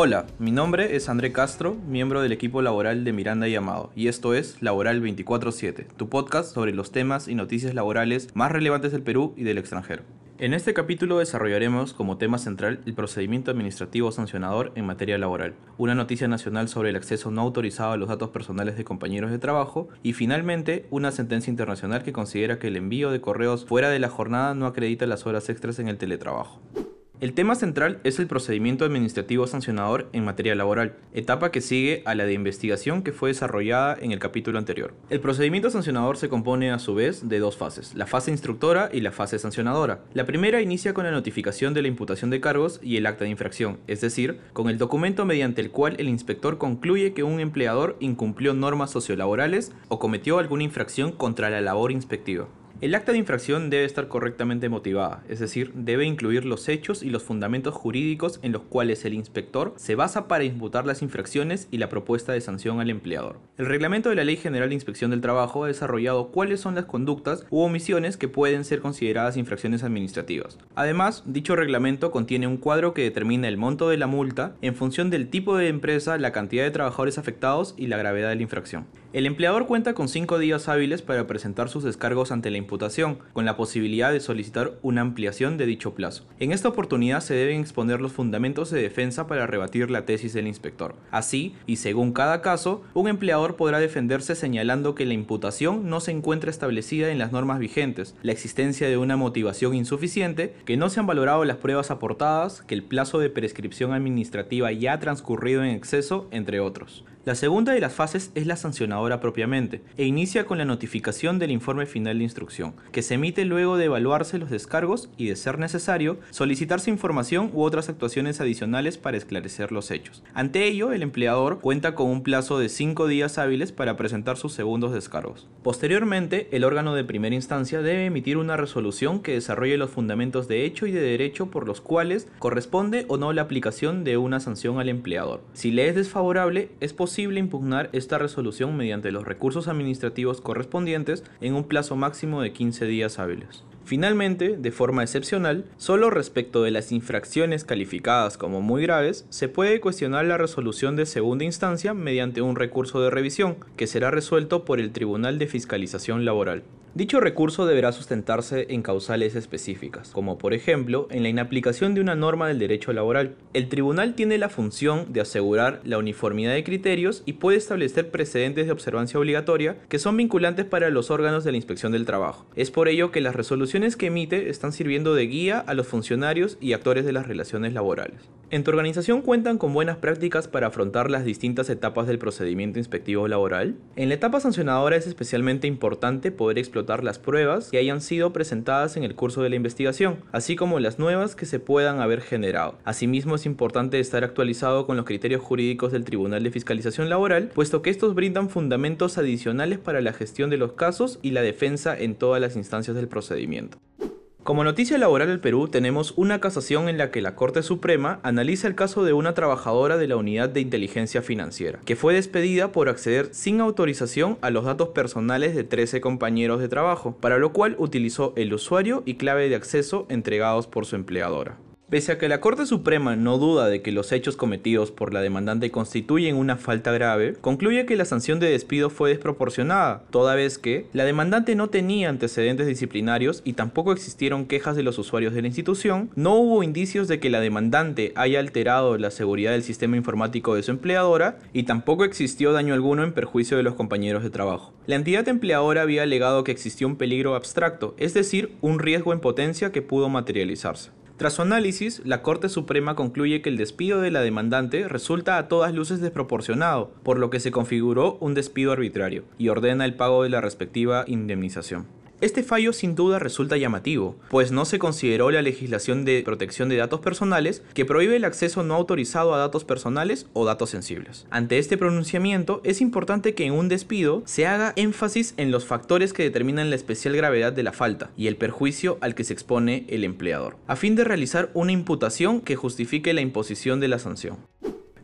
Hola, mi nombre es André Castro, miembro del equipo laboral de Miranda y Amado, y esto es Laboral 24-7, tu podcast sobre los temas y noticias laborales más relevantes del Perú y del extranjero. En este capítulo desarrollaremos como tema central el procedimiento administrativo sancionador en materia laboral, una noticia nacional sobre el acceso no autorizado a los datos personales de compañeros de trabajo y finalmente una sentencia internacional que considera que el envío de correos fuera de la jornada no acredita las horas extras en el teletrabajo. El tema central es el procedimiento administrativo sancionador en materia laboral, etapa que sigue a la de investigación que fue desarrollada en el capítulo anterior. El procedimiento sancionador se compone a su vez de dos fases, la fase instructora y la fase sancionadora. La primera inicia con la notificación de la imputación de cargos y el acta de infracción, es decir, con el documento mediante el cual el inspector concluye que un empleador incumplió normas sociolaborales o cometió alguna infracción contra la labor inspectiva. El acta de infracción debe estar correctamente motivada, es decir, debe incluir los hechos y los fundamentos jurídicos en los cuales el inspector se basa para imputar las infracciones y la propuesta de sanción al empleador. El reglamento de la Ley General de Inspección del Trabajo ha desarrollado cuáles son las conductas u omisiones que pueden ser consideradas infracciones administrativas. Además, dicho reglamento contiene un cuadro que determina el monto de la multa en función del tipo de empresa, la cantidad de trabajadores afectados y la gravedad de la infracción. El empleador cuenta con cinco días hábiles para presentar sus descargos ante la imputación, con la posibilidad de solicitar una ampliación de dicho plazo. En esta oportunidad se deben exponer los fundamentos de defensa para rebatir la tesis del inspector. Así, y según cada caso, un empleador podrá defenderse señalando que la imputación no se encuentra establecida en las normas vigentes, la existencia de una motivación insuficiente, que no se han valorado las pruebas aportadas, que el plazo de prescripción administrativa ya ha transcurrido en exceso, entre otros. La segunda de las fases es la sancionadora propiamente, e inicia con la notificación del informe final de instrucción, que se emite luego de evaluarse los descargos y, de ser necesario, solicitarse información u otras actuaciones adicionales para esclarecer los hechos. Ante ello, el empleador cuenta con un plazo de 5 días hábiles para presentar sus segundos descargos. Posteriormente, el órgano de primera instancia debe emitir una resolución que desarrolle los fundamentos de hecho y de derecho por los cuales corresponde o no la aplicación de una sanción al empleador. Si le es desfavorable, es posible impugnar esta resolución mediante los recursos administrativos correspondientes en un plazo máximo de 15 días hábiles. Finalmente, de forma excepcional, solo respecto de las infracciones calificadas como muy graves, se puede cuestionar la resolución de segunda instancia mediante un recurso de revisión, que será resuelto por el Tribunal de Fiscalización Laboral. Dicho recurso deberá sustentarse en causales específicas, como por ejemplo en la inaplicación de una norma del derecho laboral. El tribunal tiene la función de asegurar la uniformidad de criterios y puede establecer precedentes de observancia obligatoria que son vinculantes para los órganos de la inspección del trabajo. Es por ello que las resoluciones que emite están sirviendo de guía a los funcionarios y actores de las relaciones laborales. ¿En tu organización cuentan con buenas prácticas para afrontar las distintas etapas del procedimiento inspectivo laboral? En la etapa sancionadora es especialmente importante poder explotar las pruebas que hayan sido presentadas en el curso de la investigación, así como las nuevas que se puedan haber generado. Asimismo, es importante estar actualizado con los criterios jurídicos del Tribunal de Fiscalización Laboral, puesto que estos brindan fundamentos adicionales para la gestión de los casos y la defensa en todas las instancias del procedimiento. Como noticia laboral del Perú tenemos una casación en la que la Corte Suprema analiza el caso de una trabajadora de la Unidad de Inteligencia Financiera, que fue despedida por acceder sin autorización a los datos personales de 13 compañeros de trabajo, para lo cual utilizó el usuario y clave de acceso entregados por su empleadora. Pese a que la Corte Suprema no duda de que los hechos cometidos por la demandante constituyen una falta grave, concluye que la sanción de despido fue desproporcionada, toda vez que la demandante no tenía antecedentes disciplinarios y tampoco existieron quejas de los usuarios de la institución, no hubo indicios de que la demandante haya alterado la seguridad del sistema informático de su empleadora y tampoco existió daño alguno en perjuicio de los compañeros de trabajo. La entidad empleadora había alegado que existió un peligro abstracto, es decir, un riesgo en potencia que pudo materializarse. Tras su análisis, la Corte Suprema concluye que el despido de la demandante resulta a todas luces desproporcionado, por lo que se configuró un despido arbitrario, y ordena el pago de la respectiva indemnización. Este fallo sin duda resulta llamativo, pues no se consideró la legislación de protección de datos personales que prohíbe el acceso no autorizado a datos personales o datos sensibles. Ante este pronunciamiento, es importante que en un despido se haga énfasis en los factores que determinan la especial gravedad de la falta y el perjuicio al que se expone el empleador, a fin de realizar una imputación que justifique la imposición de la sanción.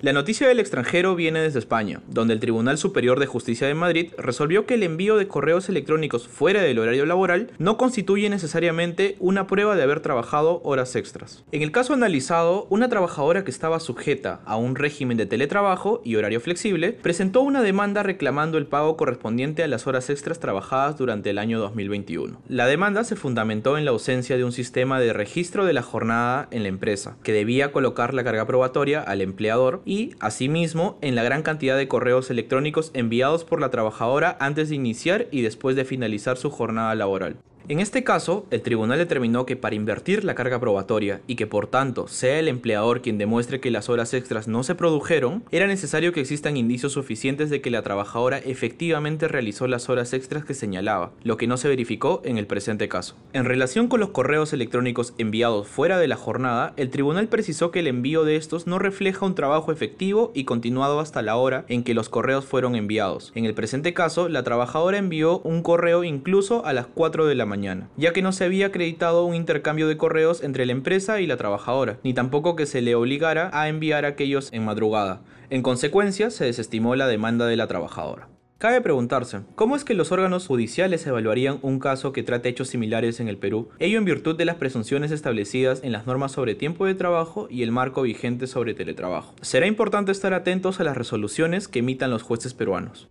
La noticia del extranjero viene desde España, donde el Tribunal Superior de Justicia de Madrid resolvió que el envío de correos electrónicos fuera del horario laboral no constituye necesariamente una prueba de haber trabajado horas extras. En el caso analizado, una trabajadora que estaba sujeta a un régimen de teletrabajo y horario flexible presentó una demanda reclamando el pago correspondiente a las horas extras trabajadas durante el año 2021. La demanda se fundamentó en la ausencia de un sistema de registro de la jornada en la empresa, que debía colocar la carga probatoria al empleador y y, asimismo, en la gran cantidad de correos electrónicos enviados por la trabajadora antes de iniciar y después de finalizar su jornada laboral. En este caso, el tribunal determinó que para invertir la carga probatoria y que por tanto sea el empleador quien demuestre que las horas extras no se produjeron, era necesario que existan indicios suficientes de que la trabajadora efectivamente realizó las horas extras que señalaba, lo que no se verificó en el presente caso. En relación con los correos electrónicos enviados fuera de la jornada, el tribunal precisó que el envío de estos no refleja un trabajo efectivo y continuado hasta la hora en que los correos fueron enviados. En el presente caso, la trabajadora envió un correo incluso a las 4 de la ya que no se había acreditado un intercambio de correos entre la empresa y la trabajadora, ni tampoco que se le obligara a enviar aquellos en madrugada. En consecuencia, se desestimó la demanda de la trabajadora. Cabe preguntarse, ¿cómo es que los órganos judiciales evaluarían un caso que trate hechos similares en el Perú? Ello en virtud de las presunciones establecidas en las normas sobre tiempo de trabajo y el marco vigente sobre teletrabajo. Será importante estar atentos a las resoluciones que emitan los jueces peruanos.